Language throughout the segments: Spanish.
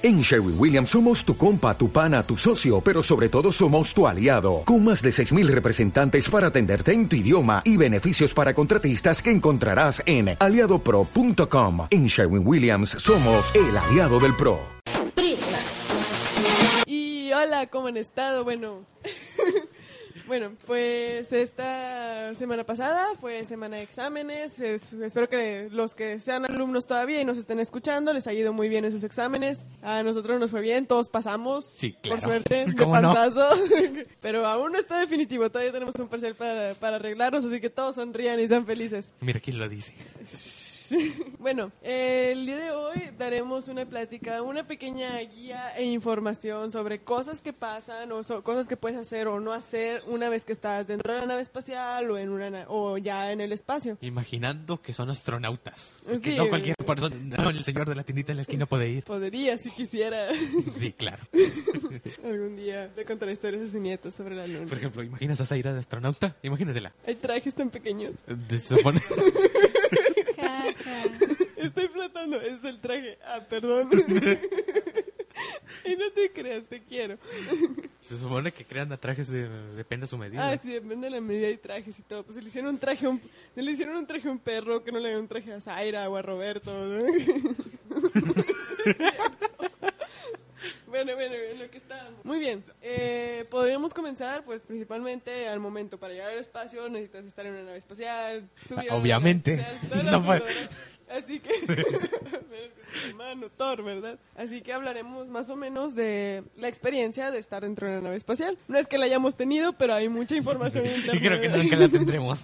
En Sherwin Williams somos tu compa, tu pana, tu socio, pero sobre todo somos tu aliado, con más de 6.000 representantes para atenderte en tu idioma y beneficios para contratistas que encontrarás en aliadopro.com. En Sherwin Williams somos el aliado del PRO. Y hola, ¿cómo han estado? Bueno, bueno, pues esta semana pasada fue semana de exámenes. Es- espero que los que sean alumnos todavía y nos estén escuchando les haya ido muy bien en sus exámenes. A nosotros nos fue bien, todos pasamos. Sí, Por claro. suerte, de ¿Cómo no? Pero aún no está definitivo, todavía tenemos un parcial para, para arreglarnos, así que todos sonrían y sean felices. Mira quién lo dice. Bueno, eh, el día de hoy daremos una plática, una pequeña guía e información sobre cosas que pasan o so- cosas que puedes hacer o no hacer una vez que estás dentro de la nave espacial o en una na- o ya en el espacio. Imaginando que son astronautas. Sí. no cualquier persona, no el señor de la tiendita en la esquina puede ir. Podría, si quisiera, Sí, claro. algún día le contaré historias a sus nietos sobre la luna. Por ejemplo, ¿imaginas a Zaira de astronauta? Imagínatela. Hay trajes tan pequeños. De- se supone. Estoy flotando, es el traje. Ah, perdón. y no te creas, te quiero. se supone que crean a trajes de, depende de su medida. Ah, sí, depende de la medida y trajes y todo. Pues le hicieron un traje a un, le hicieron un traje a un perro, que no le hagan un traje a Zaira o a Roberto. ¿no? bueno, bueno, en lo que estábamos. Muy bien, eh, podríamos comenzar, pues principalmente al momento. Para llegar al espacio necesitas estar en una nave espacial. subir a Obviamente. nave espacial, No puede-. Así que, hermano Thor, ¿verdad? Así que hablaremos más o menos de la experiencia de estar dentro de una nave espacial. No es que la hayamos tenido, pero hay mucha información en y creo que nunca la tendremos.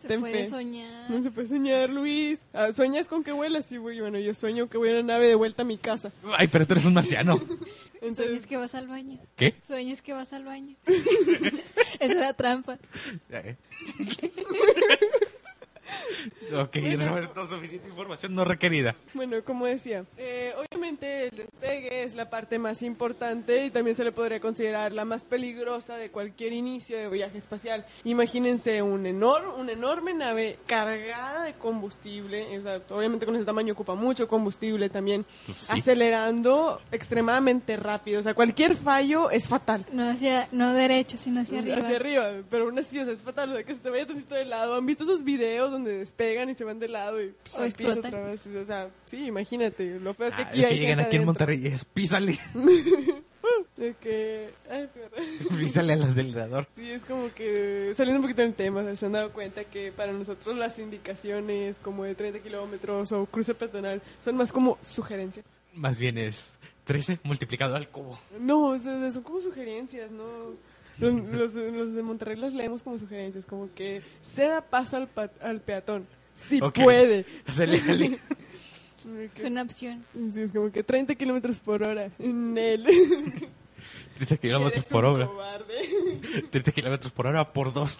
Se Ten puede fe. soñar. No se puede soñar, Luis. Ah, ¿Sueñas con que vuelas? Sí, güey. Bueno, yo sueño que voy en una nave de vuelta a mi casa. Ay, pero tú eres un marciano. Sueñas que vas al baño. ¿Qué? Sueñas que vas al baño. Eso era trampa. Ok, Roberto, suficiente información no requerida. bueno, como decía, eh, obviamente el despegue es la parte más importante y también se le podría considerar la más peligrosa de cualquier inicio de viaje espacial. Imagínense un enor una enorme nave cargada de combustible, o sea, obviamente con ese tamaño ocupa mucho combustible también, Pues sí. acelerando extremadamente rápido. O sea, cualquier fallo es fatal. No hacia, no derecho, sino hacia arriba. Hacia arriba, pero aún así, o sea, es fatal, o sea, que se te vaya tantito de lado. ¿Han visto esos videos donde despegan y se van de lado y pues, O al piso explotan. otra vez? O sea, sí, imagínate, lo feo es que Ah, aquí es que hay llegan gente aquí en adentro. Monterrey y es písale. De que, ay, písale al acelerador. Sí, es como que, saliendo un poquito del tema, o sea, se han dado cuenta que para nosotros las indicaciones como de 30 kilómetros o cruce peatonal son más como sugerencias. Más bien es 13 multiplicado al cubo. No, o sea, son como sugerencias, ¿no? Los, los, los de Monterrey los leemos como sugerencias, como que ceda paso al, pa- al peatón. Si Ok. puede. Es una opción. Sí, es como que 30 kilómetros por hora en él. 30 kilómetros por hora. cobarde. 30 kilómetros por hora por dos.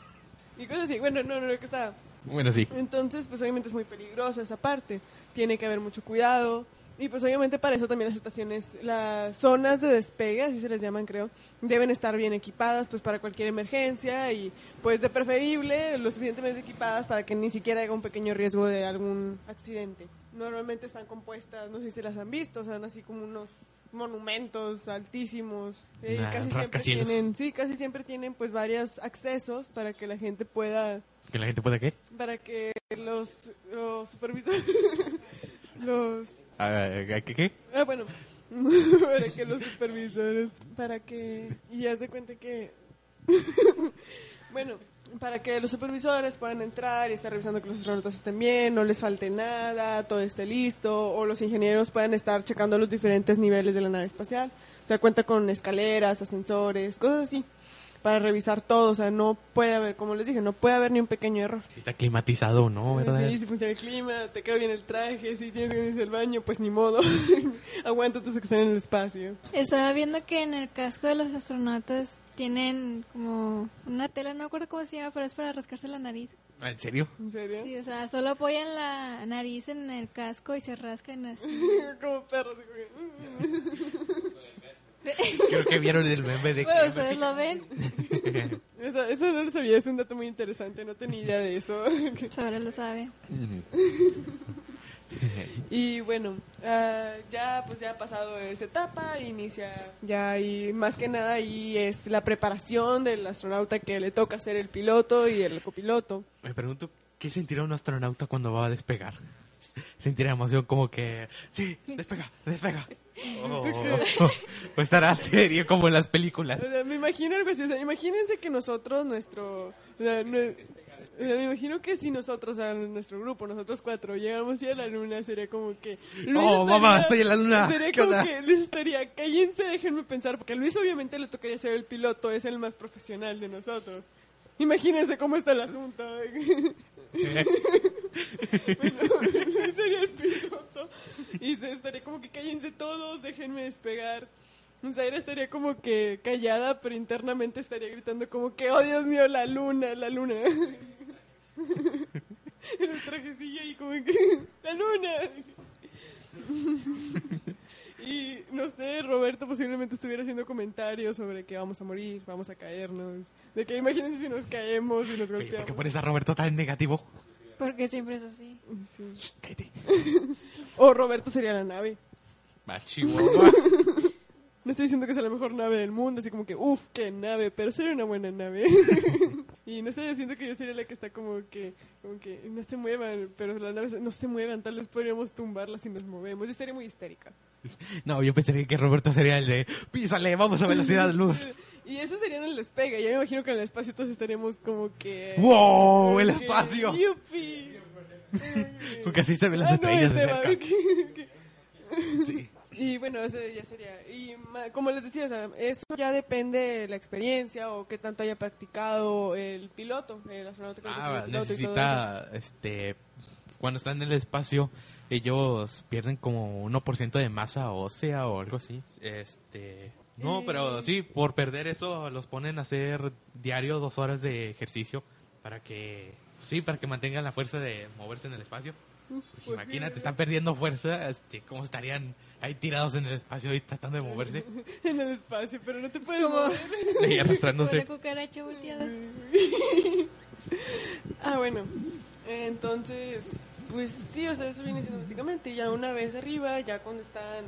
Y cosas así. Bueno, no, no, no, que está. Bueno, sí. Entonces, pues obviamente es muy peligrosa esa parte. Tiene que haber mucho cuidado. Y pues obviamente para eso también las estaciones, las zonas de despegue, así se les llaman creo, deben estar bien equipadas pues para cualquier emergencia y pues de preferible lo suficientemente equipadas para que ni siquiera haya un pequeño riesgo de algún accidente. Normalmente están compuestas, no sé si las han visto, son así como unos monumentos altísimos. eh, Nah, casi siempre tienen, sí, casi siempre tienen pues varios accesos para que la gente pueda Que la gente pueda qué? para que los, los supervisores los ¿Qué qué? ah, bueno para que los supervisores para que y ya se cuenta que bueno para que los supervisores puedan entrar y estar revisando que los astronautas estén bien, no les falte nada, todo esté listo, o los ingenieros puedan estar checando los diferentes niveles de la nave espacial. O sea, cuenta con escaleras, ascensores, cosas así, para revisar todo. O sea, no puede haber, como les dije, no puede haber ni un pequeño error. Si está climatizado o no, ¿verdad? Sí, si funciona el clima, te queda bien el traje, si tienes que irse al baño, pues ni modo. Aguántate hasta que estén en el espacio. Estaba viendo que en el casco de los astronautas tienen como una tela, no me acuerdo cómo se llama, pero es para rascarse la nariz. Ah, ¿En serio? ¿En serio? Sí, o sea, solo apoyan la nariz en el casco y se rascan así. como perros. Creo que vieron el meme de Bueno, ustedes lo ven. Eso, eso no lo sabía, es un dato muy interesante, no tenía idea de eso. Ahora lo sabe. y bueno, ah, ya pues ya ha pasado esa etapa, inicia ya y más que nada ahí es la preparación del astronauta que le toca ser el piloto y el copiloto. Me pregunto, ¿qué sentirá un astronauta cuando va a despegar? Sentirá emoción como que, sí, despega, despega. O, o estará serio como en las películas. O sea, me imagino algo así, o sea, imagínense que nosotros, nuestro... o sea, nue- o sea, me imagino que si nosotros, o sea, nuestro grupo, nosotros cuatro, llegamos a la luna, sería como que... Luis Oh, mamá, estoy en la luna. Sería ¿Qué como onda? que Luis estaría, cállense, déjenme pensar, porque a Luis obviamente le tocaría ser el piloto, es el más profesional de nosotros. Imagínense cómo está el asunto. Bueno, sería el piloto y se estaría como que cállense todos, déjenme despegar. Zaira estaría como que callada, pero internamente estaría gritando como que, oh Dios mío, la luna, la luna. En el trajecillo y como que, la luna. Y no sé, Roberto posiblemente estuviera haciendo comentarios sobre que vamos a morir, vamos a caernos. De que imagínense si nos caemos y nos Oye, ¿Por golpeamos. qué pones a Roberto tan negativo? Porque siempre es así. Sí. Cállate. O Roberto sería la nave. Chihuahua. No estoy diciendo que sea la mejor nave del mundo, así como que, uff, qué nave, pero sería una buena nave. y no sé, siento que yo sería la que está como que, como que no se muevan, pero las naves no se muevan, tal vez podríamos tumbarlas si nos movemos. Yo estaría muy histérica. No, yo pensaría que Roberto sería el de, písale, vamos a velocidad luz. Y eso sería en el despegue. Ya me imagino que en el espacio todos estaríamos como que. ¡Wow! ¡El espacio! ¡Yupi! Porque así se ven las Ah, no, estrellas de Esteban, cerca. Sí. Y bueno, eso ya sería. Y como les decía, o sea, eso ya depende de la experiencia o qué tanto haya practicado el piloto, el astronauta. Ah, el piloto necesita, este, cuando están en el espacio, ellos pierden como 1% de masa ósea o algo así. Este, no, Eh. pero sí, por perder eso los ponen a hacer diario dos horas de ejercicio para que, sí, para que mantengan la fuerza de moverse en el espacio. Pues Pues imagínate, están perdiendo fuerza, este, cómo estarían ahí tirados en el espacio y tratando de moverse En el espacio, pero no te puedes Como- mover. y Como arrastrándose. una cucaracha volteada. Ah, bueno. Entonces, pues sí, o sea, eso viene siendo básicamente. Ya una vez arriba, ya cuando están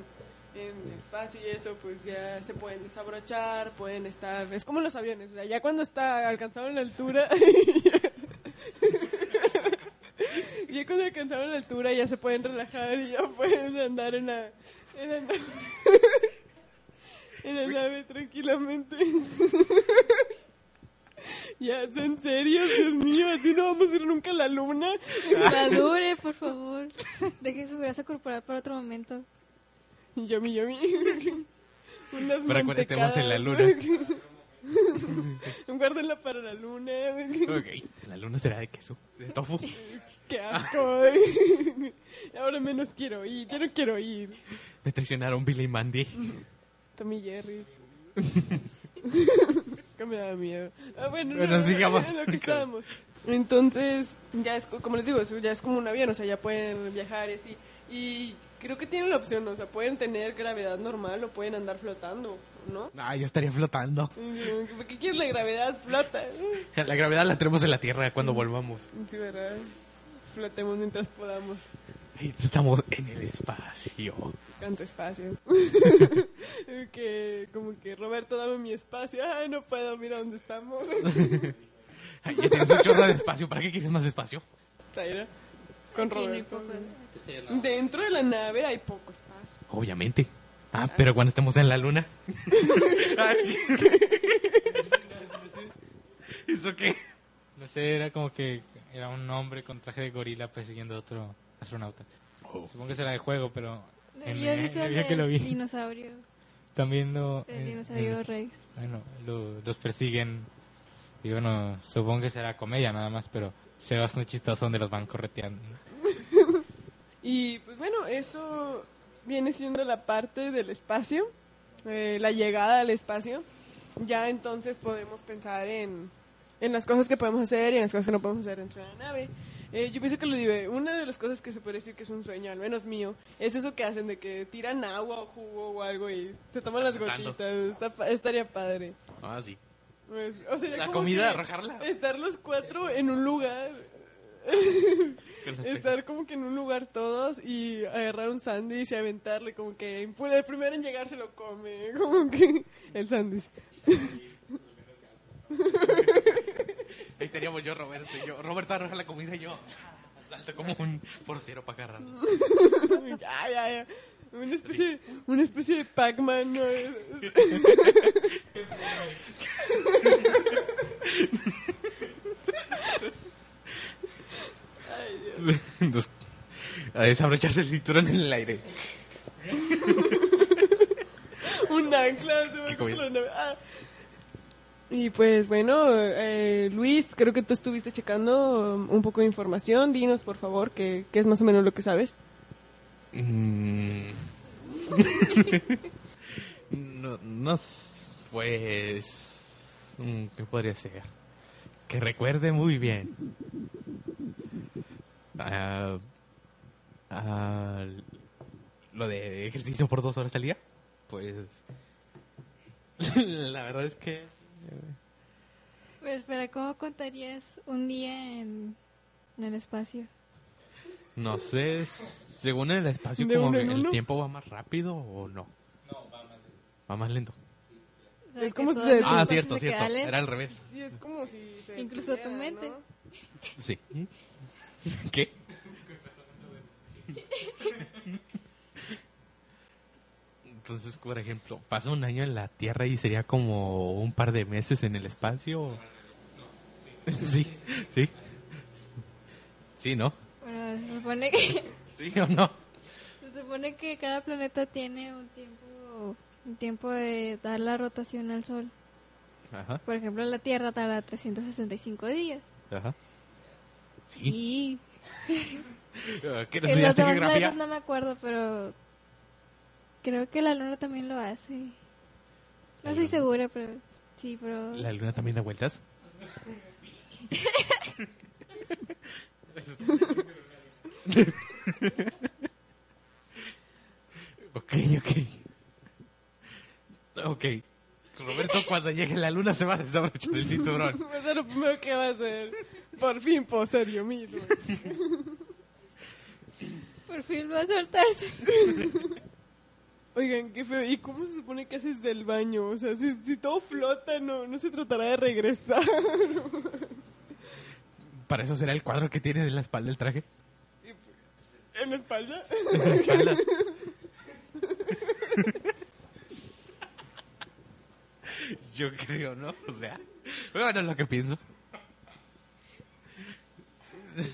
en el espacio y eso, pues ya se pueden desabrochar, pueden estar. Es como los aviones, o sea, ya cuando está alcanzado en la altura. ya cuando alcanzaron la altura, ya se pueden relajar y ya pueden andar en la. En la, en la nave tranquilamente. Ya, ¿en serio? Dios mío, así no vamos a ir nunca a la luna. Madure, por favor. Deje su grasa corporal para otro momento. Yummy, yummy. Unas Para cuando estemos en la mantecadas. Guárdenla para la luna. Ok, la luna será de queso, de tofu. Qué asco. Ahora menos quiero ir. Yo no quiero ir. Me traicionaron Billy y Mandy. Tommy Jerry. Que me da miedo. Ah, bueno, Bueno, no, sigamos. en lo que estábamos. Entonces, ya es, co- como les digo, eso ya es como un avión, o sea, ya pueden viajar y así. Y creo que tienen la opción, o sea, pueden tener gravedad normal o pueden andar flotando, ¿no? Ah, yo estaría flotando. Mm, ¿Por qué quieres la gravedad? Flota. La gravedad la tenemos en la Tierra cuando volvamos. Sí, ¿verdad? Flotemos mientras podamos. Estamos en el espacio. Tanto espacio. que como que Roberto, dame mi espacio. Ay, no puedo, mira dónde estamos. Ay, ya tienes un chorro de espacio. ¿Para qué quieres más espacio? Zaira, con Aquí no hay Roberto. poco. Dentro de la nave hay poco espacio. Obviamente. Ah, pero cuando estemos en la luna. Ay. ¿Eso qué? No sé, era como que era un hombre con traje de gorila persiguiendo a otro astronauta. Supongo que será de juego, pero en, Yo he en visto el el día que lo vi, dinosaurio. también lo... El en- dinosaurio Rex. bueno, lo- los persiguen. Y bueno, supongo que será comedia nada más, pero se ve bastante chistoso donde los van correteando. Y pues bueno, eso viene siendo la parte del espacio, eh, la llegada al espacio. Ya entonces podemos pensar en, en las cosas que podemos hacer y en las cosas que no podemos hacer dentro de la nave. Eh, yo pienso que lo dive, una de las cosas que se puede decir que es un sueño, al menos mío, es eso que hacen de que tiran agua o jugo o algo y se toman las gotitas. Está estaría padre. Ah, sí. Pues, o sea, La como comida, arrojarla. Estar los cuatro en un lugar estar como que en un lugar todos y agarrar un sándwich y aventarle como que el primero en llegar se lo come, como que el sándwich. Ahí estaríamos yo, Roberto, y yo. Roberto agarra la comida y yo. Salto como un portero para agarrar. ya, ya, ya. Una especie, una especie de Pac-Man, ¿no? A desabrocharse el cinturón en el aire. un ancla. se va Qué por comido. la nave. Ah. Y pues bueno, eh, Luis, creo que tú estuviste checando um, un poco de información. Dinos, por favor, qué, qué es más o menos lo que sabes. Mm. no, no, pues, mm, ¿qué podría ser? Que recuerde muy bien. Ah, ah, lo de ejercicio por dos horas al día, pues, la verdad es que Pues espera, ¿cómo contarías un día en, en el espacio? no sé, según el espacio, ¿De como uno en el uno? tiempo va más rápido o no. Va más lento. O sea, Es como si se- Ah, cierto, se cierto. lento. Era al revés. Sí, es como si se Incluso tu mente. ¿no? Sí. ¿Qué? Entonces, por ejemplo, pasa un año en la Tierra y sería como un par de meses en el espacio. Sí, sí. Sí, ¿no? Bueno, se supone que Sí o no. se supone que cada planeta tiene un tiempo un tiempo de dar la rotación al Sol. Ajá, Por ejemplo, la Tierra tarda 365 días. ajá. Sí. Y ¿Qué en los demás planetas no me acuerdo, pero creo que la Luna también lo hace. No ¿La estoy segura, pero sí, pero ¿La luna también da vueltas? ok, ok. Ok. Roberto, cuando llegue la luna se va a desabrochar el cinturón. Va a ser lo primero que va a hacer. Por fin puedo ser yo mismo. por fin va a soltarse. Oigan, qué feo. ¿Y cómo se supone que haces del baño? O sea, si, si todo flota, no, no se tratará de regresar. Para eso será el cuadro que tiene de la espalda el traje. ¿En la espalda? En la espalda. Yo creo, ¿no? O sea, bueno, es lo que pienso.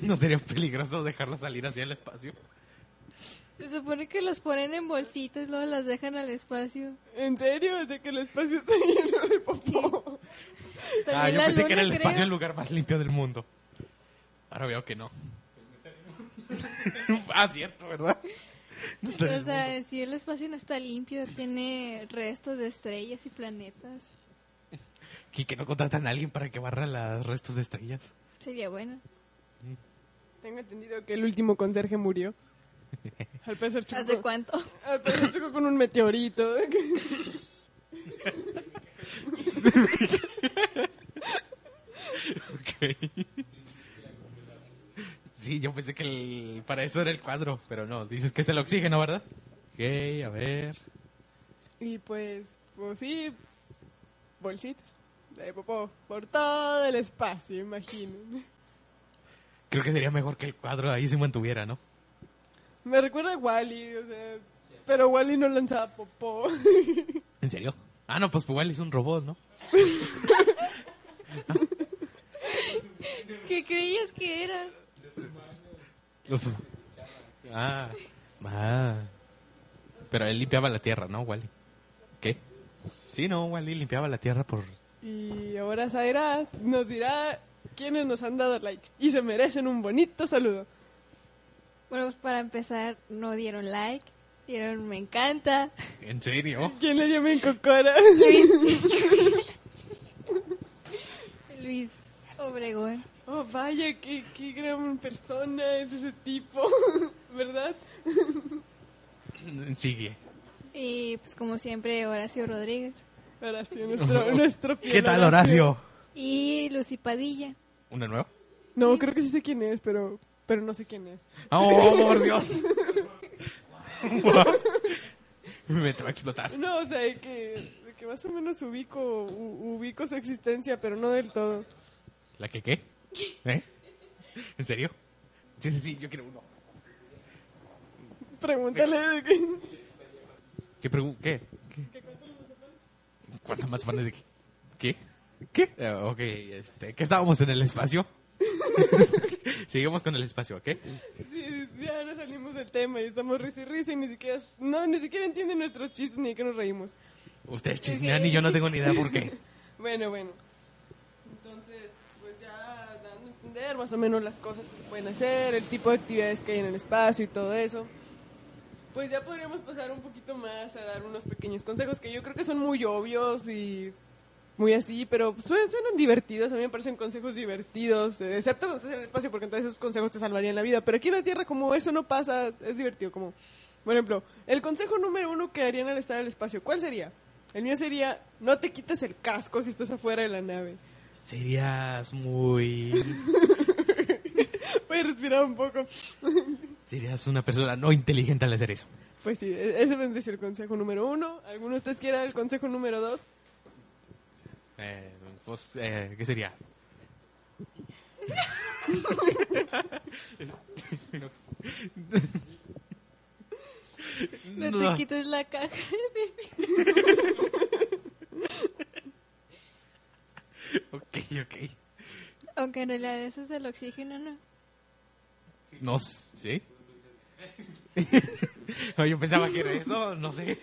¿No sería peligroso dejarlo salir hacia el espacio? Se supone que los ponen en bolsitas y luego las dejan al espacio. ¿En serio? ¿De que el espacio está lleno de popó? También Ah, yo pensé luna, que era el creo. espacio el lugar más limpio del mundo. Ahora veo que no. ah, cierto, ¿verdad? No O sea, si el espacio no está limpio, tiene restos de estrellas y planetas. Y que no contratan a alguien para que barra los restos de estrellas. Sería bueno. Tengo entendido que el último conserje murió. Al parecer chocó, ¿Hace cuánto? al parecer chocó con un meteorito. Ok. Sí, yo pensé que el- para eso era el cuadro, pero no, dices que es el oxígeno, ¿verdad? Ok, a ver. Y pues, pues sí, bolsitas de popó por todo el espacio, imaginen. Creo que sería mejor que el cuadro ahí se mantuviera, ¿no? Me recuerda a Wally, o sea, pero Wally no lanzaba popó. ¿En serio? Ah, no, pues igual es un robot, ¿no? ¿Qué creías que era? Los... Ah, ah. Pero él limpiaba la tierra, ¿no, Wally? ¿Qué? Sí, no, Wally limpiaba la tierra por... Y ahora Zaira nos dirá quiénes nos han dado like y se merecen un bonito saludo. Bueno, pues para empezar, no dieron like, dieron me encanta. ¿En serio? ¿Quién le dio mi cocora? Luis Obregón. Oh, vaya, qué, qué gran persona es ese tipo, ¿verdad? Sigue. Y pues como siempre, Horacio Rodríguez. Horacio, nuestro, nuestro fiel ¿Qué tal, Horacio? Y Lucy Padilla. ¿Una nueva? No, creo que sí sé quién es, pero, pero no sé quién es. ¡Oh, por Dios! Me te va a explotar. No, o sea, de que, de que más o menos ubico, u- ubico su existencia, pero no del todo. ¿La que qué? ¿Eh? ¿En serio? Sí, sí, sí, yo quiero uno. Pregúntale de que... ¿Qué pregun ¿Qué? ¿Qué? ¿Cuántos más panes de qué? ¿Qué? ¿Qué? Eh, ok, este, ¿qué estábamos en el espacio? Seguimos con el espacio, ¿ok? Sí, ya no salimos del tema y estamos risa y risa y ni siquiera, no, ni siquiera entienden nuestros chistes ni de qué nos reímos. Ustedes chismean y yo no tengo ni idea por qué. Bueno, bueno. Entonces, pues ya dando a entender más o menos las cosas que se pueden hacer, el tipo de actividades que hay en el espacio y todo eso. Pues ya podríamos pasar un poquito más a dar unos pequeños consejos que yo creo que son muy obvios y muy así, pero suenan, suenan divertidos. A mí me parecen consejos divertidos, eh, excepto cuando estás en el espacio, porque entonces esos consejos te salvarían la vida. Pero aquí en la Tierra, como eso no pasa, es divertido. Como, por ejemplo, el consejo número uno que harían al estar en el espacio, ¿cuál sería? El mío sería, no te quites el casco si estás afuera de la nave. Serías muy... Puedes respirar un poco. Serías una persona no inteligente al hacer eso. Pues sí, e- ese vendría a ser el consejo número uno. ¿Alguno de ustedes quiera el consejo número dos? Eh, pues, eh, ¿qué sería? No, No. te quites la caja. Ok, ok. Aunque en realidad eso es el oxígeno, ¿no? No sé. No, yo pensaba que era eso, no sé.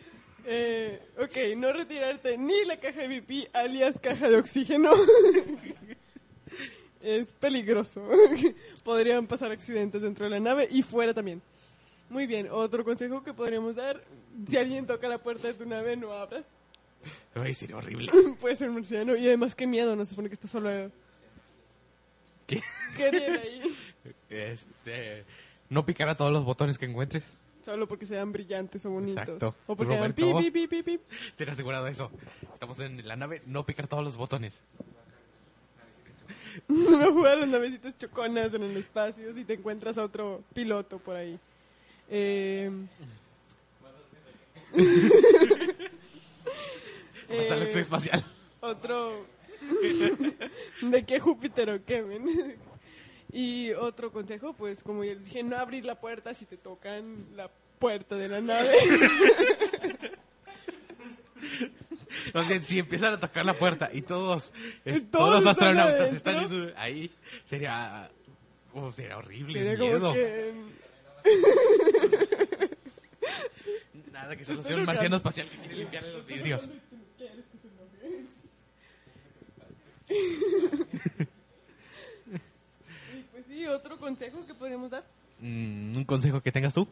Eh, ok, no retirarte ni la caja de alias caja de oxígeno. es peligroso. Podrían pasar accidentes dentro de la nave y fuera también. Muy bien, otro consejo que podríamos dar. Si alguien toca la puerta de tu nave, no abras. Ay, sería horrible. Puede ser marciano. Y además, qué miedo, no se supone que está solo. ¿Qué? ¿Qué harían ahí? Este, no picar a todos los botones que encuentres. Solo porque sean brillantes o bonitos. Exacto. O porque Roberto. pi, pi, pi, pi. Ten asegurado eso. Estamos en la nave, no picar todos los botones. No jugar las navecitas choconas en el espacio si te encuentras a otro piloto por ahí. Eh, Vas al eh, exoespacial. otro de qué Júpiter o qué men? Y otro consejo pues como ya les dije no abrir la puerta si te tocan la puerta de la nave Donde si empiezan a tocar la puerta y todos, es- Todos todos los astronautas están ahí, sería, oh, sería horrible, sería miedo. que Nada, que solo sea un marciano espacial que quiere limpiarle los vidrios. y, otro consejo que podríamos dar Mm, ¿Un consejo que tengas tú?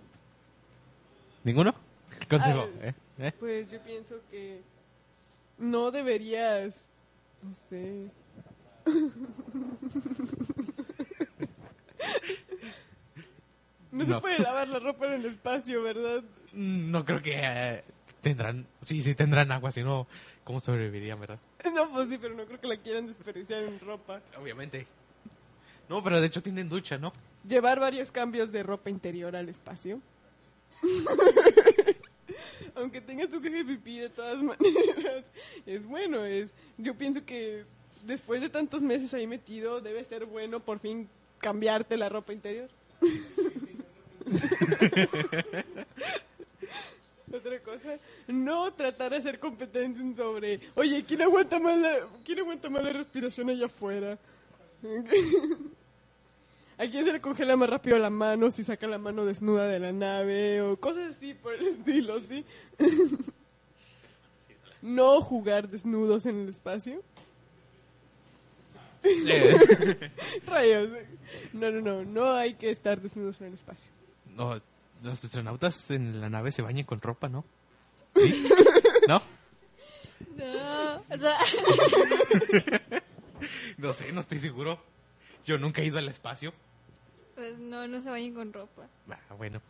¿Ninguno? ¿Qué consejo? Ah, ¿Eh? ¿Eh? Pues yo pienso que no deberías, no sé. no, se No. puede lavar la ropa en el espacio, ¿verdad? Mm, No creo que eh, tendrán, sí, sí tendrán agua, si no, ¿cómo sobrevivirían, verdad? No, pues sí, pero no creo que la quieran desperdiciar en ropa. Obviamente. No, pero de hecho tienen ducha, ¿no? Llevar varios cambios de ropa interior al espacio. Aunque tengas tu caja pipí de todas maneras, es bueno, es yo pienso que después de tantos meses ahí metido debe ser bueno por fin cambiarte la ropa interior. Otra cosa, no tratar de hacer competencia sobre, oye, ¿quién aguanta más ¿quién aguanta más la respiración allá afuera? ¿A quién se le congela más rápido la mano si saca la mano desnuda de la nave o cosas así por el estilo, ¿sí? no jugar desnudos en el espacio. Eh, Rayos. No, no, no, no hay que estar desnudos en el espacio. no, los astronautas en la nave se bañan con ropa, ¿no? ¿Sí? ¿No? No, o sea, No sé, no estoy seguro. Yo nunca he ido al espacio. pues no, no se bañen con ropa, Ah, bueno.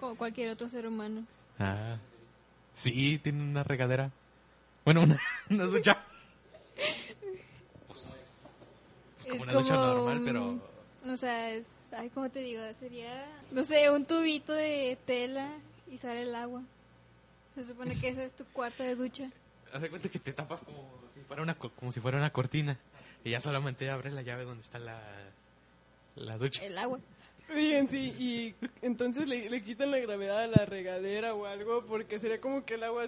como cualquier otro ser humano. Ah, sí, tiene una regadera. Bueno, una, una ducha. Pues, como Es una ducha como normal, un- pero O sea, es, ay, ¿cómo te digo? Sería, no sé, un tubito de tela y sale el agua. Se supone que ese es tu cuarto de ducha. Haz de cuenta que te tapas como si fuera una, co- como si fuera una cortina. Y ya solamente abres la llave donde está la, la ducha. El agua. Bien, sí, y entonces le, le quitan la gravedad a la regadera o algo, porque sería como que el agua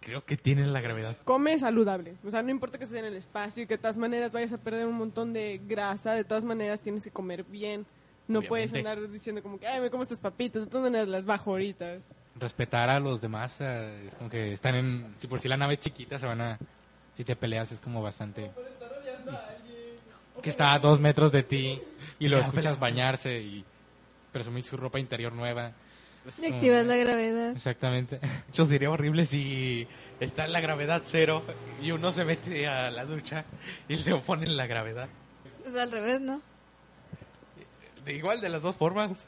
Creo que tienen la gravedad. come saludable. O sea, no importa que estés en el espacio y que de todas maneras vayas a perder un montón de grasa, de todas maneras tienes que comer bien. No puedes Obviamente. andar diciendo como que, ay, me como estas papitas, de todas maneras las bajo ahorita. Respetar a los demás, eh, es como que están en... Si por si la nave es chiquita, se van a... Si te peleas es como bastante... Que está a dos metros de ti y lo escuchas bañarse y presumir su ropa interior nueva. Y activas la gravedad. Exactamente. Hecho, sería horrible si está en la gravedad cero y uno se mete a la ducha y le ponen la gravedad. O sea, al revés, ¿no? De igual, de las dos formas.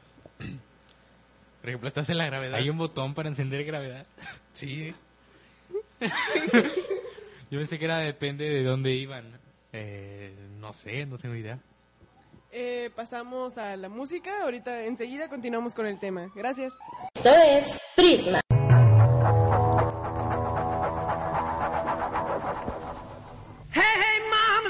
Por ejemplo, estás en la gravedad. Hay un botón para encender gravedad. Sí. Yo pensé que era depende de dónde iban. Eh, no sé, no tengo idea. Eh, pasamos a la música, ahorita enseguida continuamos con el tema. Gracias. Esto es Prisma. Hey, hey, mama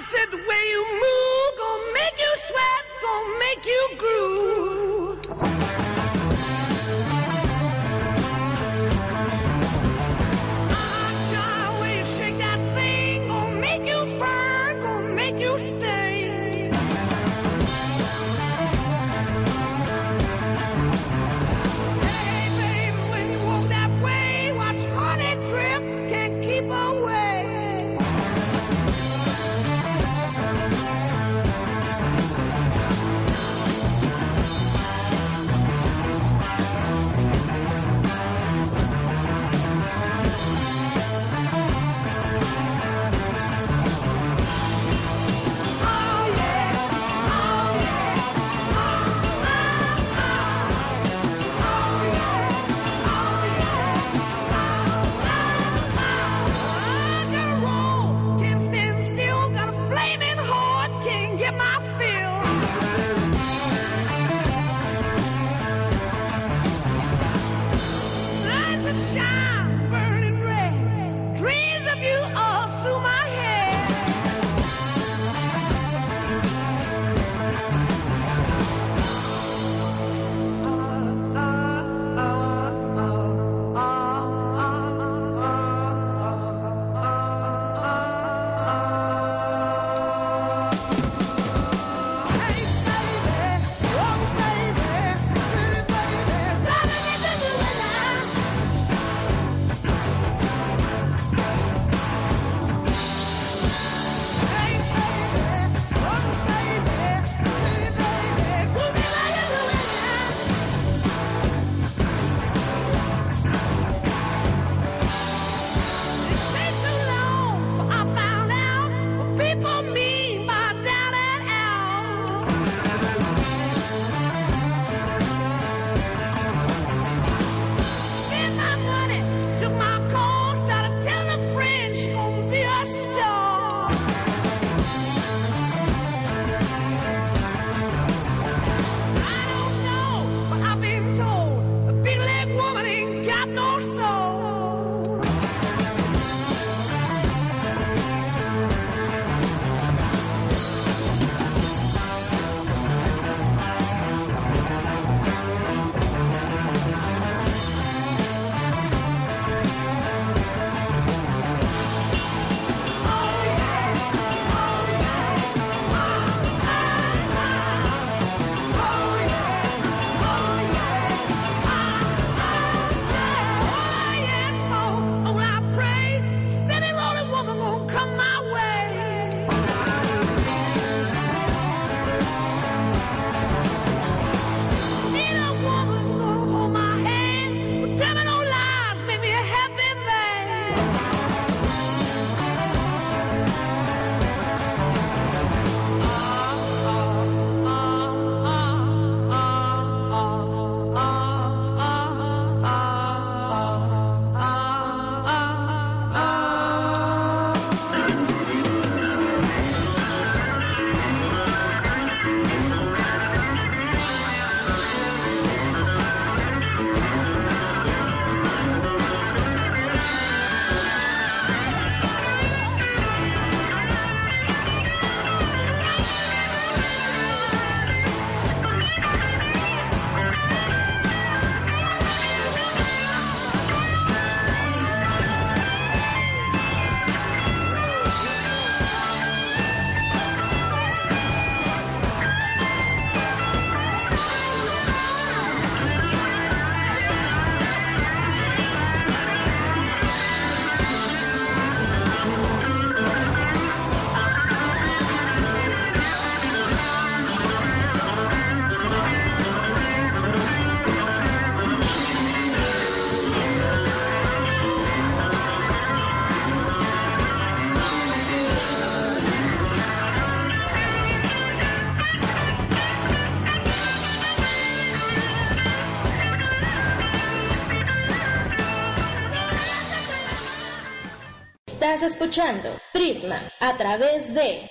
escuchando Prisma a través de.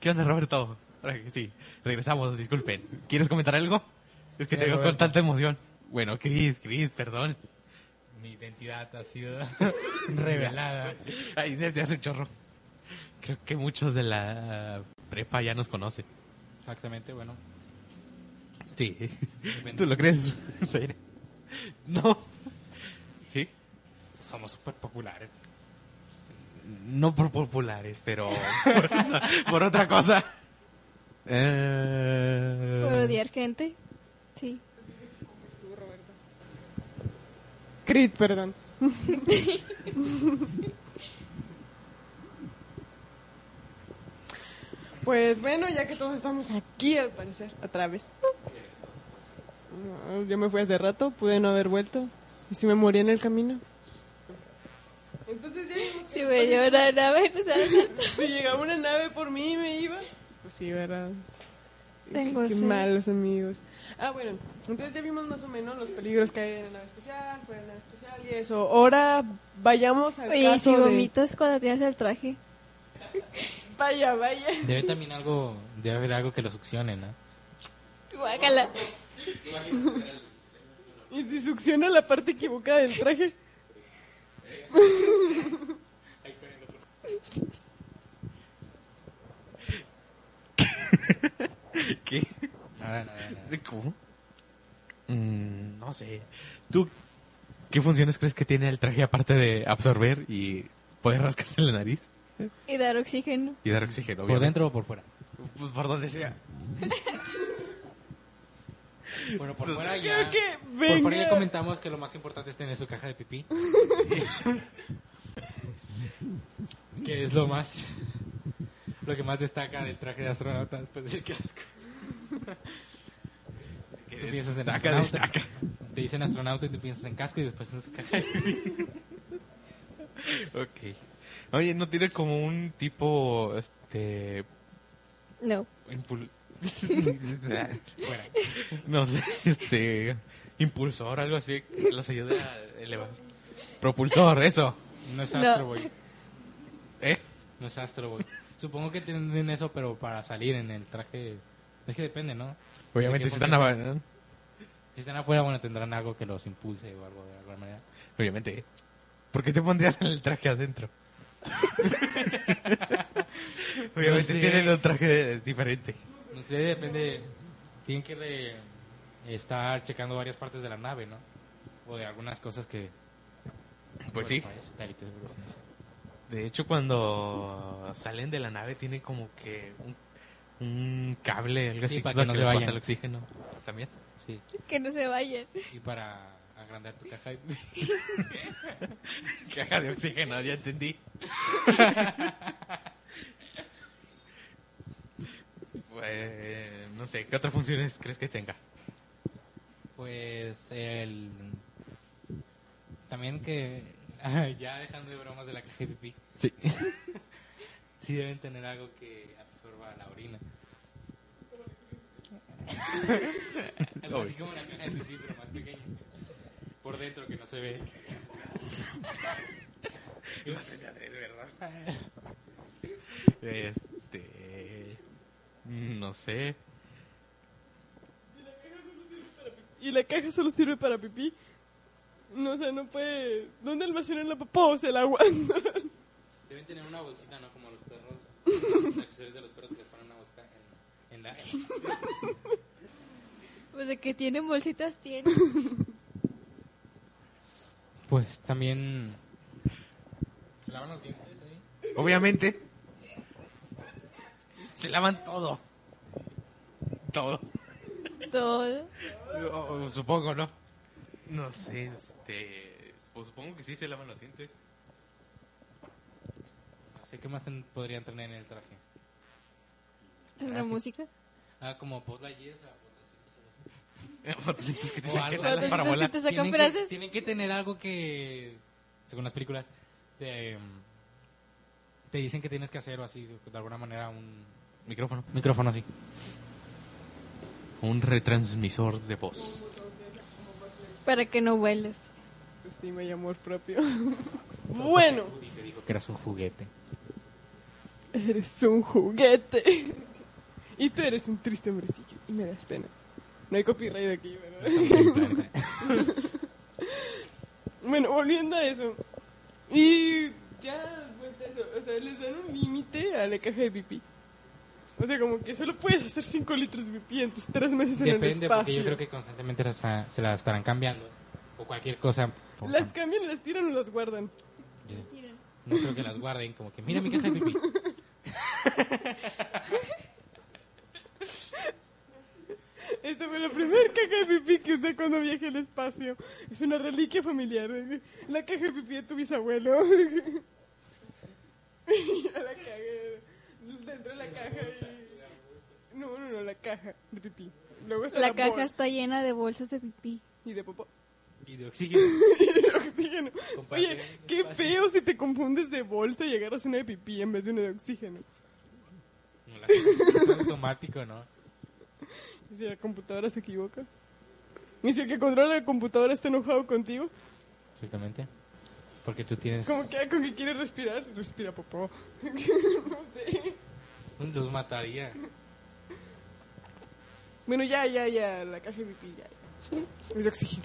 ¿Qué onda, Roberto? Sí, regresamos, disculpen. ¿Quieres comentar algo? Es que te Sí, veo con Roberto. tanta emoción. Bueno, Chris, Chris, perdón. Mi identidad ha sido revelada. Ay, desde hace un chorro. Creo que muchos de la prepa ya nos conocen. Exactamente, bueno. Sí. ¿Tú lo crees? ¿En serio? No. ¿Sí? Somos súper populares. No por populares, pero por, por otra cosa. Eh, Por odiar gente. Sí. Crit, perdón. pues bueno, ya que todos estamos aquí, al parecer, otra vez. No, Yo me fui hace rato, pude no haber vuelto. ¿Y si me morí en el camino? Me lleva una nave, no sabes si llegaba una nave por mí y me iba, pues sí, ¿verdad? Tengo qué, qué malos amigos. Ah, bueno, entonces ya vimos más o menos los peligros que hay en la nave especial, fuera de la nave especial y eso. Ahora vayamos al Oye, ¿y caso si de... vomitas cuando tienes el traje. Vaya, vaya. Debe también algo, debe haber algo que lo succione, ¿no? Guácala. ¿Y si succiona la parte equivocada del traje? ¿Qué? Nada, nada, nada. ¿Cómo? Mm, no sé. ¿Tú qué funciones crees que tiene el traje aparte de absorber y poder rascarse la nariz? Y dar oxígeno. Y dar oxígeno, ¿Por obviamente. dentro o por fuera? Pues por donde sea. Bueno, por Pues, fuera Creo ya... que Por fuera ya comentamos que lo más importante es tener su caja de pipí. que es lo más... Lo que más destaca del traje de astronauta después del casco. Tú piensas en Destaca, astronauta, destaca. Te dicen astronauta y tú piensas en casco y después en su caja. Ok. Oye, ¿no tiene como un tipo, este... No. impul- no sé, este... Impulsor, algo así, que los ayude a elevar. Propulsor, eso. No es No. Astro Boy. No es Astro Boy. Supongo que tienen eso, pero para salir en el traje... Es que depende, ¿no? Obviamente ¿De si están, abajo, Si están afuera, bueno, tendrán algo que los impulse o algo de alguna manera. Obviamente. ¿Por qué te pondrías en el traje adentro? Obviamente sé. tienen un traje diferente. No sé, depende. Tienen que re- estar checando varias partes de la nave, ¿no? O de algunas cosas que. Pues sí. varios satélites, algo así, no sé. De hecho, cuando salen de la nave tiene como que un, un cable, algo Sí, así, para que no se vayan. el oxígeno. También. Sí. Que no se vayan. Y para agrandar tu caja. de- Caja de oxígeno, ya entendí. pues, no sé, ¿qué otras funciones crees que tenga? Pues el. También que. ya dejando de bromas de la caja de pipí. Sí. Sí deben tener algo que absorba la orina. Algo así como la caja de pipí, pero más pequeña. Por dentro que no se ve. Este. No sé. ¿Y la caja solo sirve para pipí? No, o sea, no puede... ¿Dónde almacenan la popó? O sea, el agua. Deben tener una bolsita, ¿no? Como los perros. Los accesorios de los perros que les ponen una bolsita en, en la. Pues de que tienen bolsitas, tienen. Pues también. ¿Se lavan los dientes ahí? Obviamente. Se lavan todo. Todo. Todo. O- supongo, ¿no? No sé, este. Pues supongo que sí se lavan los dientes. Sé qué más ten- podrían tener en el traje. ¿Tendrá música? Ah, como Buzz Lightyear, o sea, Fotocitos que te Fotocitos para que volar. te sacan tienen, que, tienen que tener algo que, según las películas, te, te dicen que tienes que hacer o así, de alguna manera, un Micrófono. micrófono así. Un retransmisor de voz. Para que no vueles. Estima y amor propio. Bueno, te dijo que eras un juguete. Eres un juguete. Y tú eres un triste hombrecillo y me das pena. No hay copyright aquí, ¿verdad? Bueno, volviendo a eso. Y ya, eso. O sea, les dan un límite a la caja de pipí. O sea, como que solo puedes hacer 5 litros de pipí en tus 3 meses en el Depende, espacio. porque yo creo que constantemente las- se las estarán cambiando. O cualquier cosa. Las cambian, las tiran o las guardan. yo. No creo que las guarden, como que mira mi caja de pipí. Esta fue la primera caja de pipí que usé cuando viajé al espacio. Es una reliquia familiar. La caja de pipí de tu bisabuelo. Y yo la cagué dentro de la caja. Y... No, no, no, la caja de pipí. Luego está La la caja bol- está llena de bolsas de pipí. Y de popó. Y de oxígeno. Y de oxígeno. Oye, qué espacio. feo si te confundes de bolsa y agarras una de pipí en vez de una de oxígeno. La- Es automático, ¿no? Y si la computadora se equivoca. Y si el que controla la computadora está enojado contigo. Exactamente. Porque tú tienes... Como que con que quiere respirar, respira popó. no sé. Los mataría. Bueno, ya, ya, ya, la caja de pipí, ya. ya. Es de oxígeno.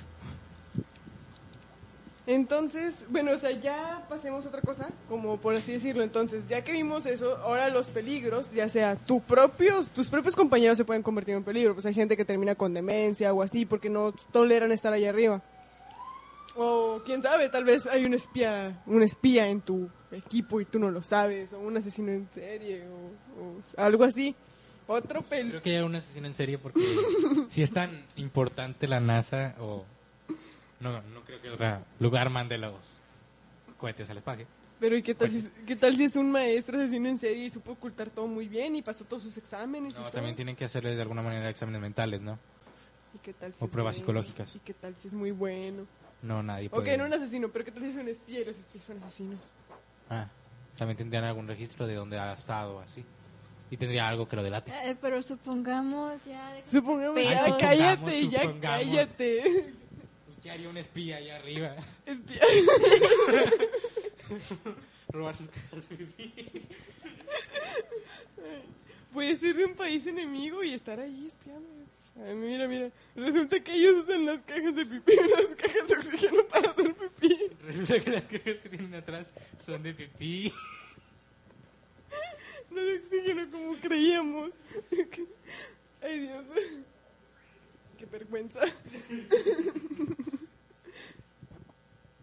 Entonces, bueno, o sea, ya pasemos a otra cosa, como por así decirlo. Entonces, ya que vimos eso, ahora los peligros, ya sea tu propios, tus propios compañeros se pueden convertir en peligro. Pues hay gente que termina con demencia o así porque no toleran estar allá arriba. O quién sabe, tal vez hay un espía, un espía en tu equipo y tú no lo sabes, o un asesino en serie, o, o algo así. Otro peligro. Creo que hay un asesino en serie porque si es tan importante la NASA o... No, no creo que otro lugar mande los cohetes al espacio. Pero ¿y qué tal, si, es- qué tal si es un maestro asesino en serie y supo ocultar todo muy bien y pasó todos sus exámenes? y No, todo? también tienen que hacerle de alguna manera exámenes mentales, ¿no? ¿Y qué tal si o es pruebas bueno? psicológicas. ¿Y qué tal si es muy bueno? No, nadie Ok, puede... no un asesino, pero ¿qué tal si es un espía y los espías son asesinos? Ah, también tendrían algún registro de dónde ha estado, así. Y tendría algo que lo delate. Eh, pero supongamos ya... de- Supongamos, Pero- Ay, cállate, supongamos, ya supongamos. cállate. ¿Qué haría un espía allá arriba? Espía. Robar sus cajas de pipí. Puedes ir de un país enemigo y estar ahí espiando. Ay, mira, mira. Resulta que ellos usan las cajas de pipí, las cajas de oxígeno para hacer pipí. Resulta que las cajas que tienen atrás son de pipí. No de oxígeno como creíamos. Ay, Dios. Qué vergüenza.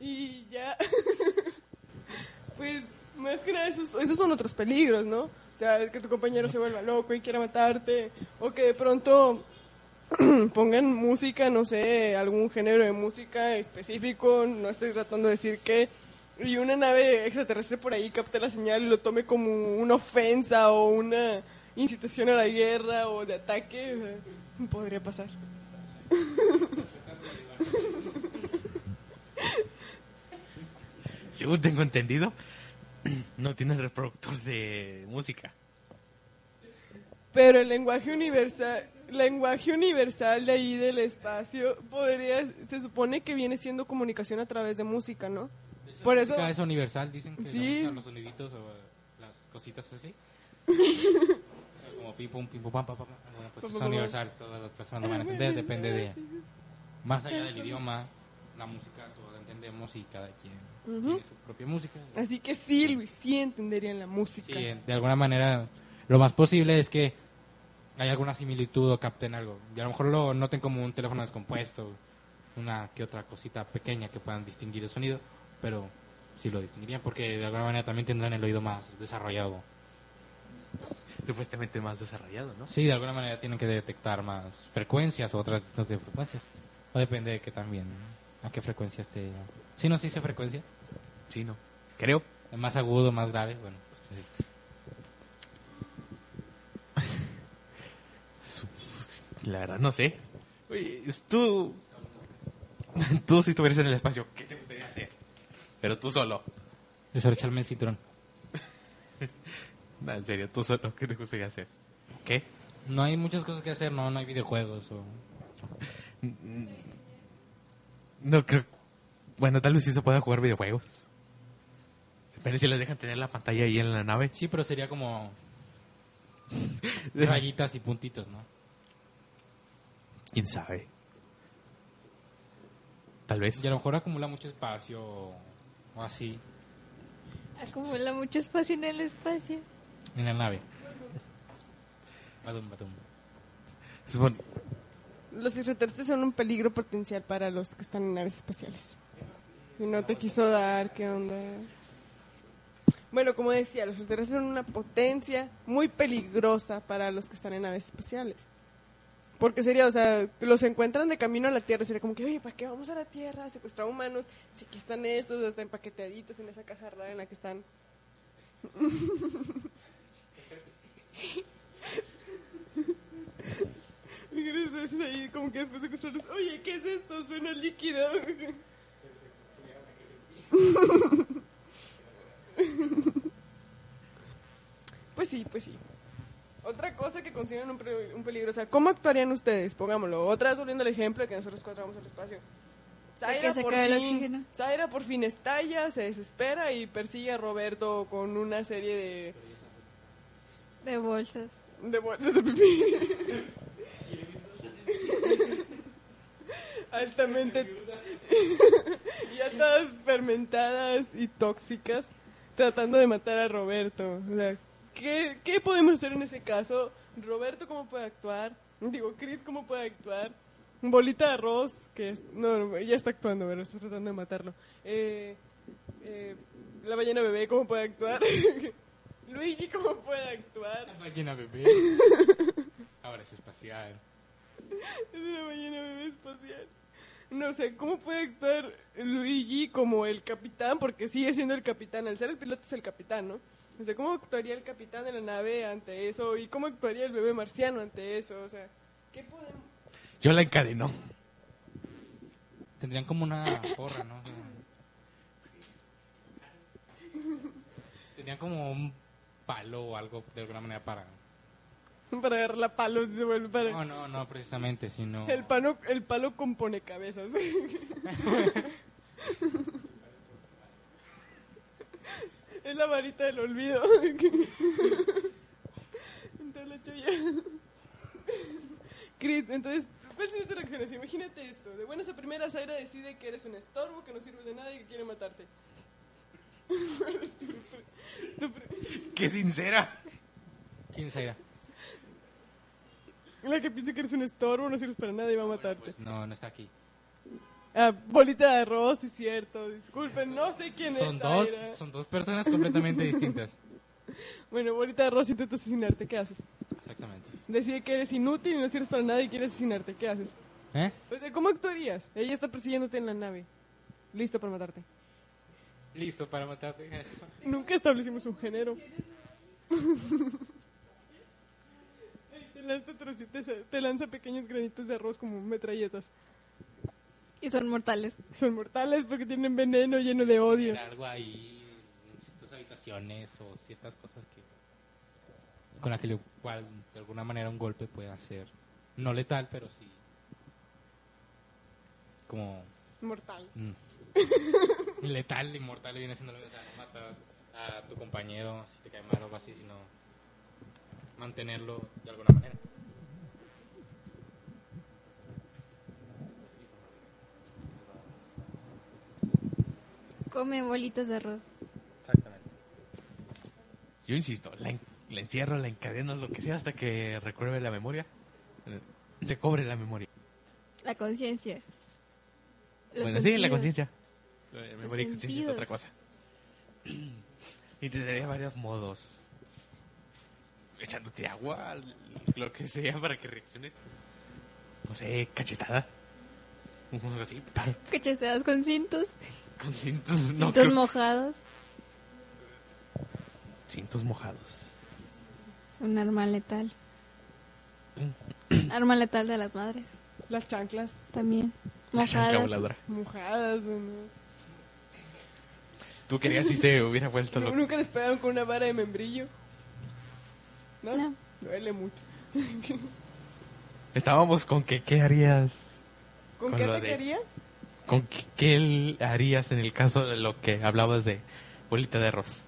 Y ya. Pues, más que nada, esos, esos son otros peligros, ¿no? O sea, que tu compañero se vuelva loco y quiera matarte. O que de pronto pongan música, no sé, algún género de música específico, no estoy tratando de decir qué, y una nave extraterrestre por ahí capte la señal y lo tome como una ofensa o una incitación a la guerra o de ataque, o sea, podría pasar. Según tengo entendido, no tienes reproductor de música. Pero el lenguaje universal, lenguaje universal de ahí del espacio podría, se supone que viene siendo comunicación a través de música, ¿no? Por eso, Música es universal, dicen que Sí. la los soniditos o las cositas así. Como pim pum, pim pum, pam, pam, pam. Bueno, pues es universal, todas las personas lo van a entender, depende de... Más allá del idioma, la música todos entendemos y cada quien tiene su propia música. así que sí, Luis, sí entenderían la música. Sí, de alguna manera, lo más posible es que hay alguna similitud o capten algo. Y a lo mejor lo noten como un teléfono descompuesto, una que otra cosita pequeña que puedan distinguir el sonido, pero sí lo distinguirían porque de alguna manera también tendrán el oído más desarrollado. Supuestamente más desarrollado, ¿no? Sí, de alguna manera tienen que detectar más frecuencias o otras de frecuencias. O depende de que también, a qué frecuencia esté. Si no se dice frecuencia, Sí, no. Creo. más agudo, más grave, bueno, pues sí. La verdad, no sé. Oye, tú. Tú, si estuvieras en el espacio, ¿qué te gustaría hacer? Pero tú solo. Desorcharme el cinturón. No, en serio, tú solo, ¿qué te gustaría hacer? ¿Qué? No hay muchas cosas que hacer, no, no hay videojuegos o... No creo. Bueno, tal vez sí se pueda jugar videojuegos. Pero si les dejan tener la pantalla ahí en la nave. Sí, pero sería como rayitas y puntitos, ¿no? ¿Quién sabe? Tal vez. Y a lo mejor acumula mucho espacio o así Acumula mucho espacio en el espacio. en la nave. Badum, badum. Es bueno, Los extraterrestres son un peligro potencial para los que están en naves espaciales. Y no te quiso dar, ¿qué onda? Bueno, como decía, los extraterrestres son una potencia muy peligrosa para los que están en naves espaciales. Porque sería, o sea, los encuentran de camino a la Tierra, sería como que, oye, ¿para qué vamos a la Tierra? Secuestrar humanos, si aquí están estos, están empaquetaditos en esa caja rara en la que están. Ahí como que después de secuestrarlos, oye, ¿qué es esto? Suena líquido. Pues sí, pues sí. Otra cosa que consideran un, un peligro, o sea, ¿cómo actuarían ustedes? Pongámoslo, otra vez volviendo al ejemplo de que nosotros cuatro vamos al espacio. que se acabe el oxígeno. Zaira por fin estalla, se desespera y persigue a Roberto con una serie de, De bolsas. de bolsas de pipí. Altamente. ya todas fermentadas y tóxicas, tratando de matar a Roberto. O sea, ¿qué, ¿qué podemos hacer en ese caso? Roberto, ¿cómo puede actuar? Digo, Chris, ¿cómo puede actuar? Bolita de arroz, que es, no, no, ya está actuando, pero está tratando de matarlo. Eh, eh, la ballena bebé, ¿cómo puede actuar? Luigi, ¿cómo puede actuar? Máquina bebé. Ahora es espacial. Es una ballena bebé espacial. No sé, ¿cómo puede actuar Luigi como el capitán? Porque sigue siendo el capitán. Al ser el piloto es el capitán, ¿no? O sea, ¿cómo actuaría el capitán de la nave ante eso? ¿Y cómo actuaría el bebé marciano ante eso? O sea, ¿qué podemos...? yo la encadenó. Tendrían como una porra, ¿no? Tendrían como un palo o algo de alguna manera para... Para agarrar la palo, se vuelve para... No, no, no precisamente, sino... El palo, el palo compone cabezas. es la varita del olvido. entonces la chavilla. Crit, entonces, ¿cuál sería tu reacción? Imagínate esto. De buenas a primeras, Zaira decide que eres un estorbo, que no sirves de nada y que quiere matarte. ¡Qué sincera! ¿Quién será? La que piensa que eres un estorbo, no sirves para nada y va a matarte. Pues no, no está aquí. Ah, bolita de arroz, es cierto. Disculpen, no sé quién Son es. dos, Zaira. son dos personas completamente distintas. Bueno, bolita de arroz intenta asesinarte, ¿qué haces? Exactamente. Decide que eres inútil y no sirves para nada y quiere asesinarte, ¿qué haces? ¿Eh? O sea, ¿cómo actuarías? Ella está persiguiéndote en la nave, listo para matarte. Listo para matarte. Nunca establecimos un género. te, lanza trocitos- te lanza pequeños granitos de arroz como metralletas. Y son mortales. Son mortales porque tienen veneno lleno de odio. Era algo ahí en ciertas habitaciones o ciertas cosas que con la que igual de alguna manera un golpe puede hacer no letal pero sí como Mortal. mm, letal y mortal viene siendo lo mismo, o sea, no matar a tu compañero si te cae mal o así sino mantenerlo de alguna manera Come bolitas de arroz. exactamente Yo insisto, la, en- la encierro, la encadeno, lo que sea, hasta que recuerde la memoria. Eh, Recobre la memoria. La conciencia. Bueno, sí, la sentidos. conciencia. La memoria y conciencia es sentidos. otra cosa. Y te daría varios modos. Echándote agua, lo que sea para que reacciones. No sé, cachetada. Así, pa, Cacheteadas con cintos. con cintos, no, cintos creo- mojados. cintos mojados. Es un arma letal. arma letal de las madres. Las chanclas También. La chancla Mojadas. voladora. mojadas. ¿no? Tú querías si se hubiera vuelto loco. Nunca les pegaron con una vara de membrillo. ¿No? No. Duele mucho. Estábamos con que, ¿qué harías? ¿Con, Con qué lo te de- quería? ¿Con qué, qué harías en el caso de lo que hablabas de Bolita de arroz.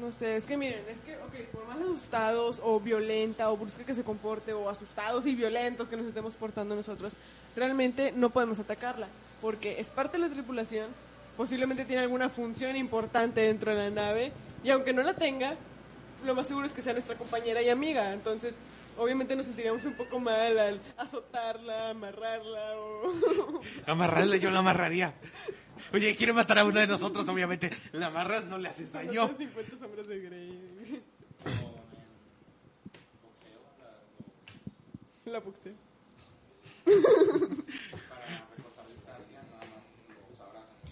No sé, es que miren, es que, ok, por más asustados o violenta o brusca que se comporte o asustados y violentos que nos estemos portando nosotros, realmente no podemos atacarla, porque es parte de la tripulación, posiblemente tiene alguna función importante dentro de la nave, y aunque no la tenga, lo más seguro es que sea nuestra compañera y amiga, entonces obviamente nos sentiríamos un poco mal al azotarla, amarrarla o... Amarrarle, yo la amarraría. Oye, quiere matar a uno de nosotros, obviamente. La amarras, no le haces daño. 50 sombras de Grey. La boxeo.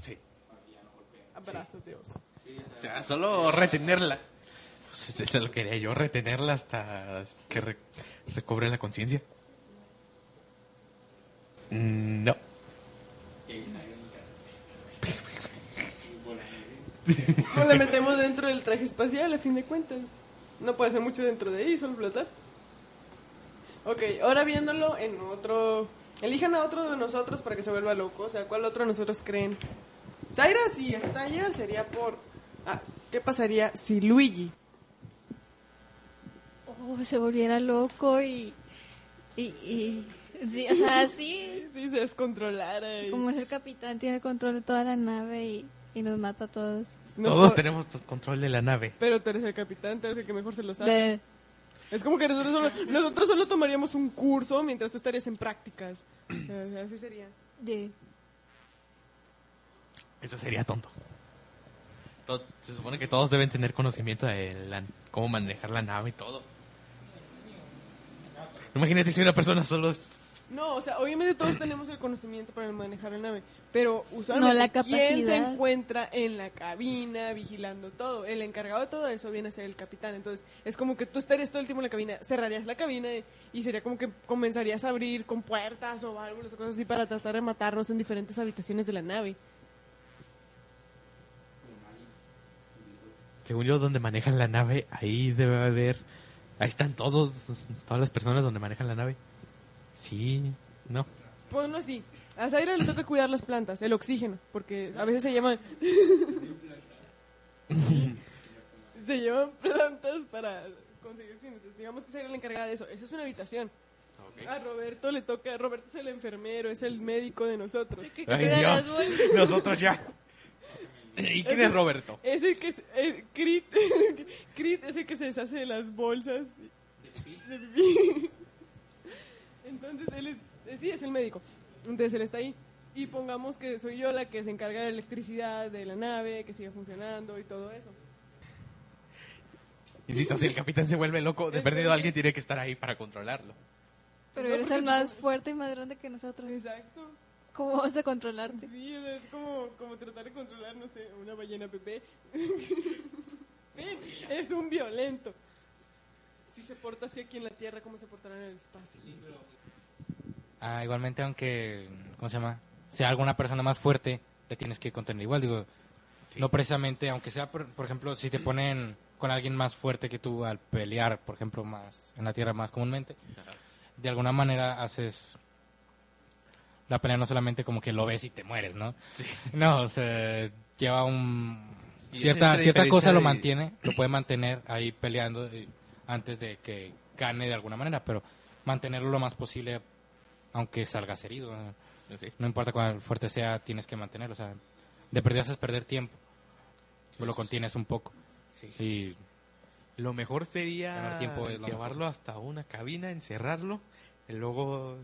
Sí. Abrazos de oso. O sea, solo retenerla. Pues eso lo quería yo, retenerla hasta que re- recobre la conciencia. Mm, No. O la metemos dentro del traje espacial, a fin de cuentas. No puede hacer mucho dentro de ahí, solo flotar. Ok, ahora viéndolo en otro... Elijan a otro de nosotros para que se vuelva loco. O sea, ¿cuál otro de nosotros creen? Zaira, si estalla, sería por... Ah, ¿qué pasaría si Luigi? Oh, se volviera loco y. Y. y sí, o sea, sí. Si se descontrolara y... Como es el capitán, tiene el control de toda la nave y, y nos mata a todos. No Todos tenemos control de la nave. Pero tú eres el capitán, tú eres el que mejor se lo sabe. De, Es como que nosotros solo, nosotros solo tomaríamos un curso mientras tú estarías en prácticas. Así sería. de. Eso sería tonto. To- Se supone que todos deben tener conocimiento de la- cómo manejar la nave y todo. Imagínate si una persona solo... No, o sea, obviamente todos tenemos el conocimiento para manejar la nave, pero usualmente No la ¿quién se encuentra en la cabina vigilando todo? El encargado de todo eso viene a ser el capitán, entonces es como que tú estarías todo el tiempo en la cabina, cerrarías la cabina y, y sería como que comenzarías a abrir con puertas o válvulas o cosas así para tratar de matarnos en diferentes habitaciones de la nave. Según yo, donde manejan la nave, ahí debe haber... Ahí están todos, todas las personas donde manejan la nave. Sí, no. Ponlo así. A Zaira le toca cuidar las plantas, el oxígeno, porque a veces se llaman... se llaman plantas para conseguir digamos que Zaira es la encargada de eso. Eso es una habitación. A Roberto le toca... Roberto es el enfermero, es el médico de nosotros. que Ay, Dios. Nosotros ya. ¿Y quién es Roberto? Es el que... es- es- Crit, Crit es el que se deshace de las bolsas de pipí. Entonces él es... eh, Sí, es el médico. Entonces él está ahí. Y pongamos que soy yo la que se encarga de la electricidad de la nave, que siga funcionando y todo eso. Insisto, si el capitán se vuelve loco, de perdido alguien tiene que estar ahí para controlarlo. Pero No, eres el más fuerte y más grande que nosotros. Exacto. ¿Cómo vas a controlarte? Sí, o sea, es como, como tratar de controlar, no sé, una ballena bebé. Ven, es un violento. Si se porta así aquí en la Tierra, ¿cómo se portará en el espacio? Ah, igualmente, aunque, ¿cómo se llama? Sea alguna persona más fuerte, le tienes que contener igual. Digo, no precisamente, aunque sea, por, por ejemplo, si te ponen con alguien más fuerte que tú al pelear, por ejemplo, más en la tierra más comúnmente, de alguna manera haces la pelea no solamente como que lo ves y te mueres, ¿no? No, o sea, lleva un... Sí, cierta cierta cosa lo mantiene, lo puede mantener ahí peleando eh, antes de que gane de alguna manera, pero mantenerlo lo más posible aunque salgas herido. ¿no? No importa cuán fuerte sea, tienes que mantenerlo. O sea, de perder es perder tiempo. Pues lo contienes un poco. Y Lo mejor sería llevarlo hasta una cabina, encerrarlo, y luego...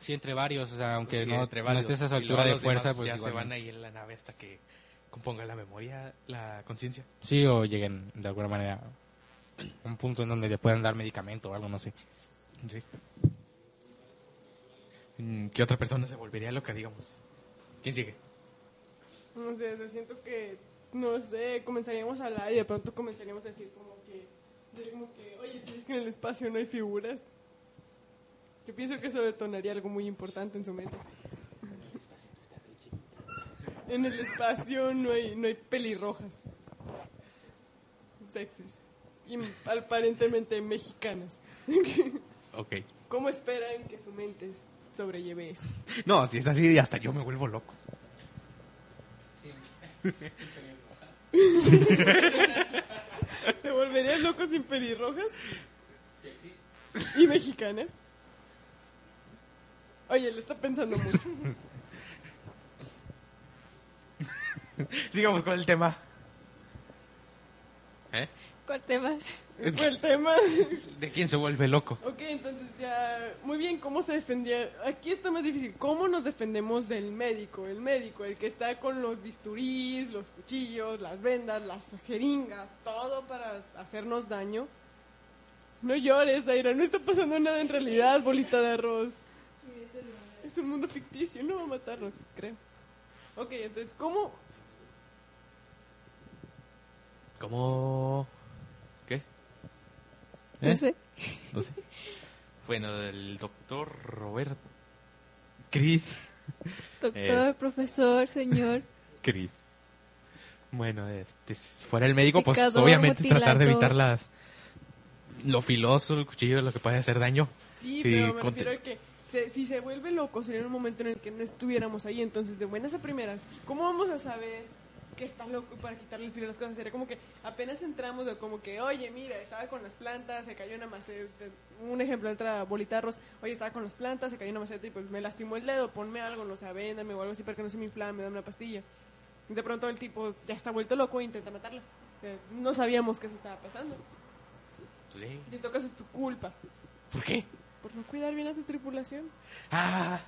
sí, entre varios, o sea, aunque sí, no, entre no varios, estés a luego altura de fuerza, pues ya igual se van ahí en la nave hasta que componga la memoria, la conciencia. Sí, o lleguen de alguna manera a un punto en donde le puedan dar medicamento o algo, no sé. Sí. Mm, ¿Qué otra persona se volvería loca, digamos? ¿Quién sigue? No sé, o sea, siento que, no sé, comenzaríamos a hablar y de pronto comenzaríamos a decir como que, como que, oye, ¿sabes que en el espacio no hay figuras? Yo pienso que eso detonaría algo muy importante en su mente. En el espacio no hay, no hay pelirrojas. Sexys. Y aparentemente mexicanas. Ok. ¿Cómo esperan que su mente sobrelleve eso? No, si es así, hasta yo me vuelvo loco. ¿Te volverías loco sin pelirrojas? ¿Y mexicanas? Oye, le está pensando mucho. Sigamos con el tema. ¿Eh? ¿Cuál tema? Fue el tema. ¿De quién se vuelve loco? Ok, entonces ya, muy bien, ¿cómo se defendía? Aquí está más difícil, ¿cómo nos defendemos del médico? El médico, el que está con los bisturís, los cuchillos, las vendas, las jeringas, todo para hacernos daño. No llores, Daira, no está pasando nada en realidad, bolita de arroz. Es un mundo ficticio, no va a matarnos, creo. Ok, entonces, ¿cómo? ¿Cómo? ¿Qué? No ¿Eh? sé. No sé. Bueno, el doctor Robert Creed. Doctor, Es- profesor, señor. Creed. Bueno, este, si fuera el médico, pues Picador, obviamente tratar de evitar las lo filoso, el cuchillo, lo que puede hacer daño. Sí, pero me refiero a que se- si se vuelve loco sería en un momento en el que no estuviéramos ahí. Entonces, de buenas a primeras, ¿cómo vamos a saber que está loco para quitarle el filo a las cosas? Sería como que apenas entramos de como que, oye, mira, estaba con las plantas, se cayó una maceta. Un ejemplo, otra bolita de arroz. Oye, estaba con las plantas, se cayó una maceta y pues me lastimó el dedo. Ponme algo, no sé, véndame o algo así para que no se me inflame, dame una pastilla. Y de pronto el tipo ya está vuelto loco e intenta matarlo. O sea, No sabíamos que eso estaba pasando. Sí. Y en todo caso es tu culpa. ¿Por qué? Por no cuidar bien a tu tripulación. Ah,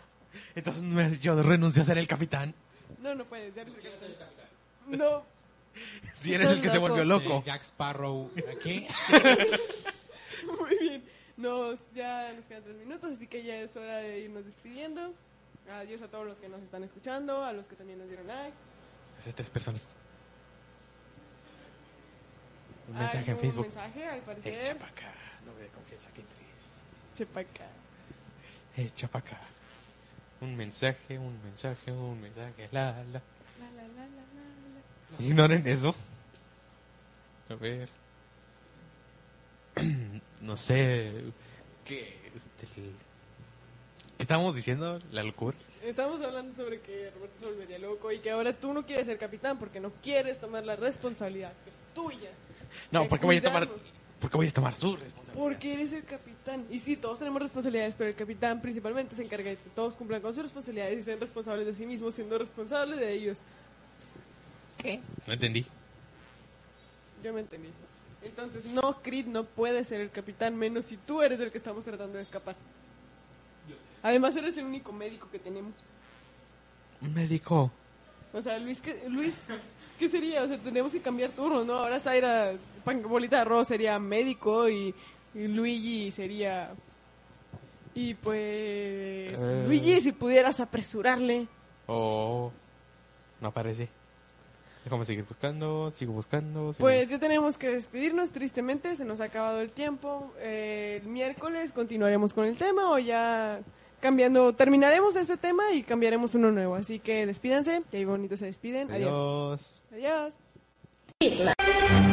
entonces yo renuncio a ser el capitán. No, no puedes, ya eres el capitán. No, Si eres el que se volvió loco. Eh, Jack Sparrow aquí. muy bien. Nos, ya nos quedan tres minutos, así que ya es hora de irnos despidiendo. Adiós a todos los que nos están escuchando, a los que también nos dieron like. Hace tres personas. Un mensaje en un Facebook. mensaje, al parecer. Echa pa' acá. No me dé confianza que entres. Chepa acá. Echa pa' acá. Un mensaje, un mensaje, un mensaje. La, la. La, la, la, la, la. Ignoren eso. A ver. No sé. ¿Qué? Este, ¿Qué estábamos diciendo? ¿La locura? Estamos hablando sobre que Roberto se volvería loco y que ahora tú no quieres ser capitán porque no quieres tomar la responsabilidad que es tuya. No, porque voy a tomar. Porque voy a tomar su responsabilidad. Porque eres el capitán. Y sí, todos tenemos responsabilidades, pero el capitán principalmente se encarga de que todos cumplan con sus responsabilidades y sean responsables de sí mismos, siendo responsables de ellos. ¿Qué? No entendí. Yo me entendí. Entonces, no, Creed no puede ser el capitán, menos si tú eres el que estamos tratando de escapar. Además, eres el único médico que tenemos. Un médico. O sea, Luis, ¿qué, Luis, ¿qué sería? O sea, tenemos que cambiar turnos, ¿no? Ahora Zaira, pan- bolita de arroz, sería médico y Luigi sería... Y pues... Eh. Luigi, si pudieras apresurarle. Oh. No aparece. Déjame seguir buscando. Sigo buscando. sigo Pues ya tenemos que despedirnos, tristemente, se nos ha acabado el tiempo. Eh, el miércoles continuaremos con el tema o ya cambiando, terminaremos este tema y cambiaremos uno nuevo. Así que despídanse, que ahí bonito se despiden. Adiós. Adiós. Adiós.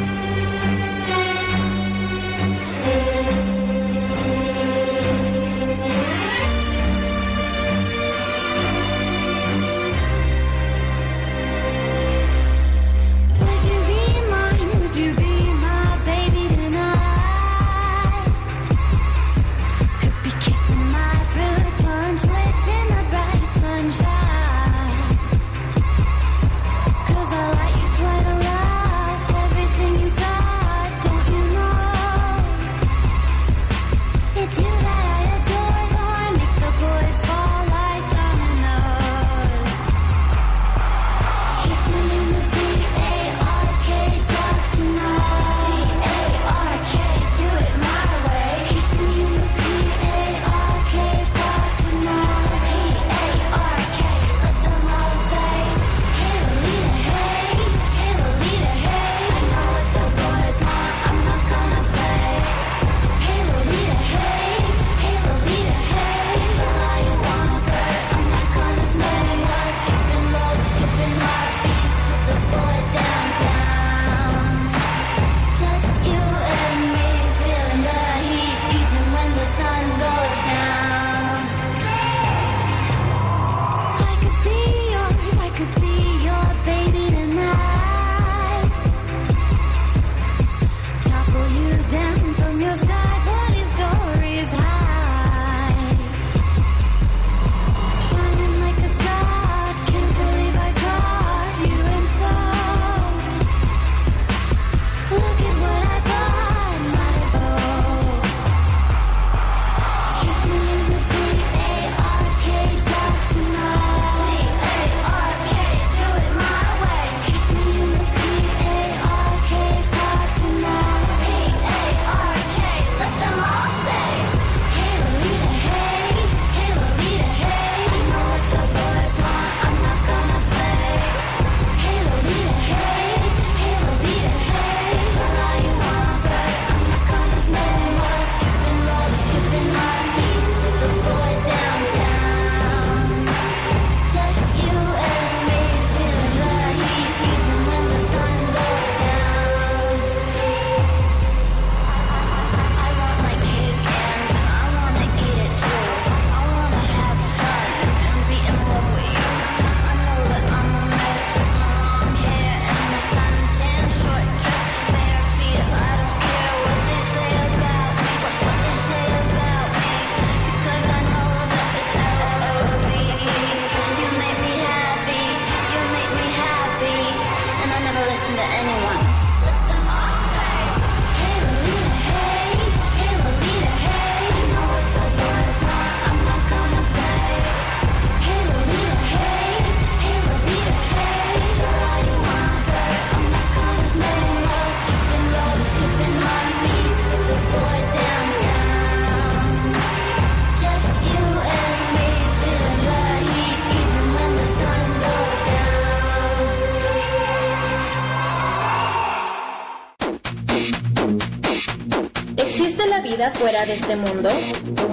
Este mundo?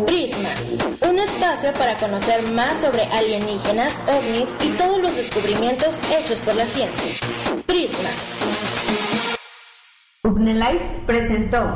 Prisma, un espacio para conocer más sobre alienígenas, ovnis y todos los descubrimientos hechos por la ciencia. Prisma. Presentó